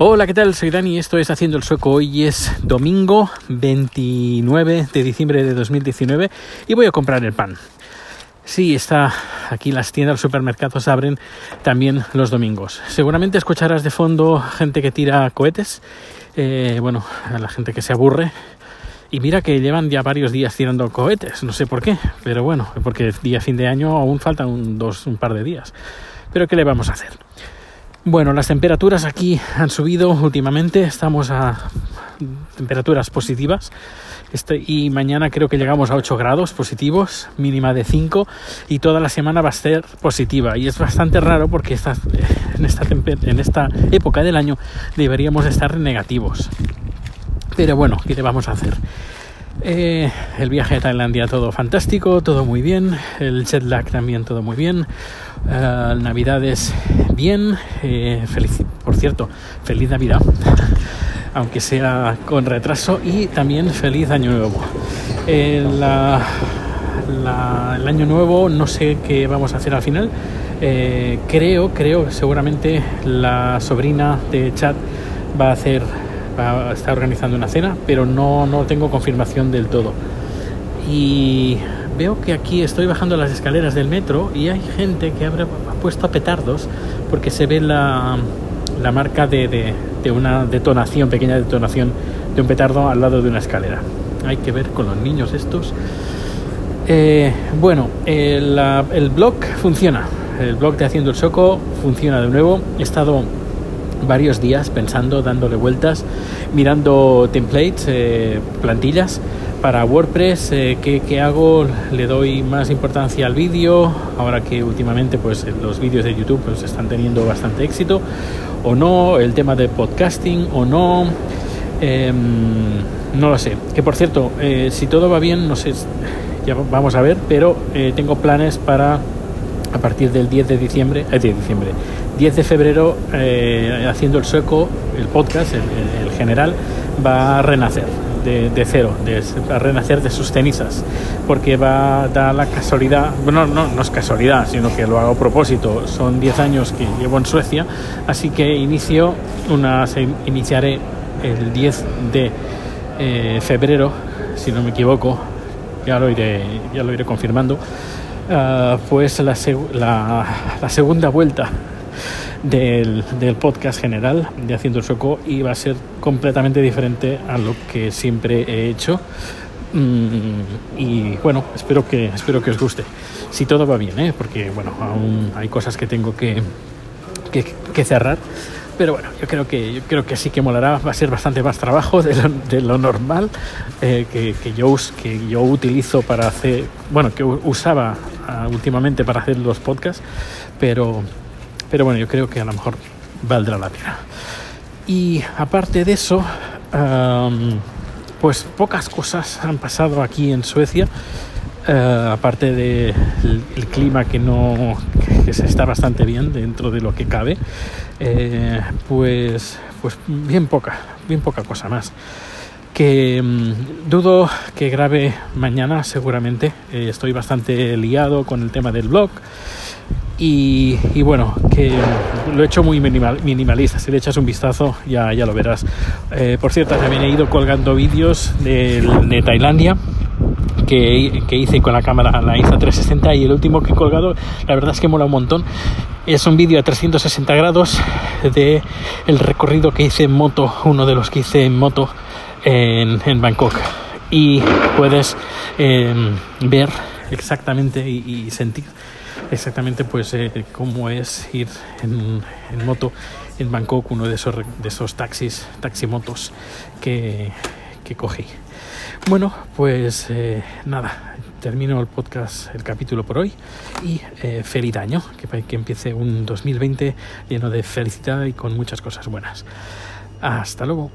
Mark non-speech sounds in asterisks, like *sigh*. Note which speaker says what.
Speaker 1: Hola, ¿qué tal? Soy Dani, esto es Haciendo el Sueco. Hoy es domingo 29 de diciembre de 2019 y voy a comprar el pan. Sí, está aquí las tiendas, los supermercados abren también los domingos. Seguramente escucharás de fondo gente que tira cohetes, eh, bueno, a la gente que se aburre. Y mira que llevan ya varios días tirando cohetes, no sé por qué, pero bueno, porque día fin de año aún faltan un, par de días. Pero ¿qué le vamos a hacer? Bueno, las temperaturas aquí han subido últimamente, estamos a temperaturas positivas este, y mañana creo que llegamos a 8 grados positivos, mínima de 5 y toda la semana va a ser positiva y es bastante raro porque en, esta en esta época del año deberíamos estar negativos. Pero bueno, ¿qué le vamos a hacer? Eh, el viaje a Tailandia todo fantástico, todo muy bien. El jet lag también todo muy bien. Uh, Navidades bien. Eh, feliz, por cierto, feliz Navidad, *laughs* aunque sea con retraso. Y también feliz Año Nuevo. El Año Nuevo no sé qué vamos a hacer al final. Creo, creo, seguramente la sobrina de Chad va a hacer está organizando una cena, pero no, no tengo confirmación del todo. Y veo que aquí estoy bajando las escaleras del metro y hay gente que ha puesto petardos porque se ve la, la marca de, de, de, una detonación, pequeña detonación de un petardo al lado de una escalera. Hay que ver con los niños estos. Eh, bueno, el, el blog funciona. El blog de Haciendo el Soco funciona de nuevo. He estado varios días pensando, dándole vueltas, mirando templates, eh, plantillas para WordPress, eh, ¿qué, ¿qué, hago? Le doy más importancia al vídeo, ahora que últimamente pues los vídeos de YouTube pues están teniendo bastante éxito, o no, el tema de podcasting o no, eh, no lo sé. Que por cierto, eh, si todo va bien, no sé, ya vamos a ver, pero eh, tengo planes para a partir del 10 de diciembre, de diciembre, 10 de febrero, eh, haciendo el sueco, el podcast, el, general, va a renacer de, cero, de, a renacer de sus cenizas, porque va a dar la casualidad, bueno, no, no es casualidad, sino que lo hago a propósito, son 10 años que llevo en Suecia, así que inicio una, iniciaré el 10 de eh, febrero, si no me equivoco, ya lo iré, ya lo iré confirmando. Uh, pues la, la, la, segunda vuelta del, del, podcast general de Haciendo el Sueco y va a ser completamente diferente a lo que siempre he hecho. Mm, y bueno, espero que, espero que os guste. Si todo va bien, ¿eh? porque bueno, aún hay cosas que tengo que, que, cerrar. Pero bueno, yo creo que yo creo que sí que molará, va a ser bastante más trabajo de lo, normal eh, que, que, yo, que yo utilizo para hacer, bueno, que usaba uh, últimamente para hacer los podcasts, pero, pero bueno, yo creo que a lo mejor valdrá la pena. Y aparte de eso, pues pocas cosas han pasado aquí en Suecia. Uh, aparte del de el clima que no que se está bastante bien dentro de lo que cabe eh, pues pues bien poca bien poca cosa más que mmm, dudo que grabe mañana seguramente eh, estoy bastante liado con el tema del blog y, bueno, que lo he hecho muy minimal, minimalista. Si le echas un vistazo, ya, ya lo verás. Eh, por cierto, también he ido colgando vídeos de, de Tailandia que, que, hice con la cámara, la Insta360 y el último que he colgado, la verdad es que mola un montón. Es un vídeo a 360 grados de el recorrido que hice en moto, uno de los que hice en moto en, en Bangkok. Y puedes eh, ver exactamente y, sentir exactamente pues eh, cómo es ir en, moto en Bangkok, uno de esos, de esos taxis, taximotos que, que cogí. Bueno, pues eh, nada, termino el podcast, el capítulo por hoy y eh, feliz año, que, que empiece un 2020 lleno de felicidad y con muchas cosas buenas. Hasta luego.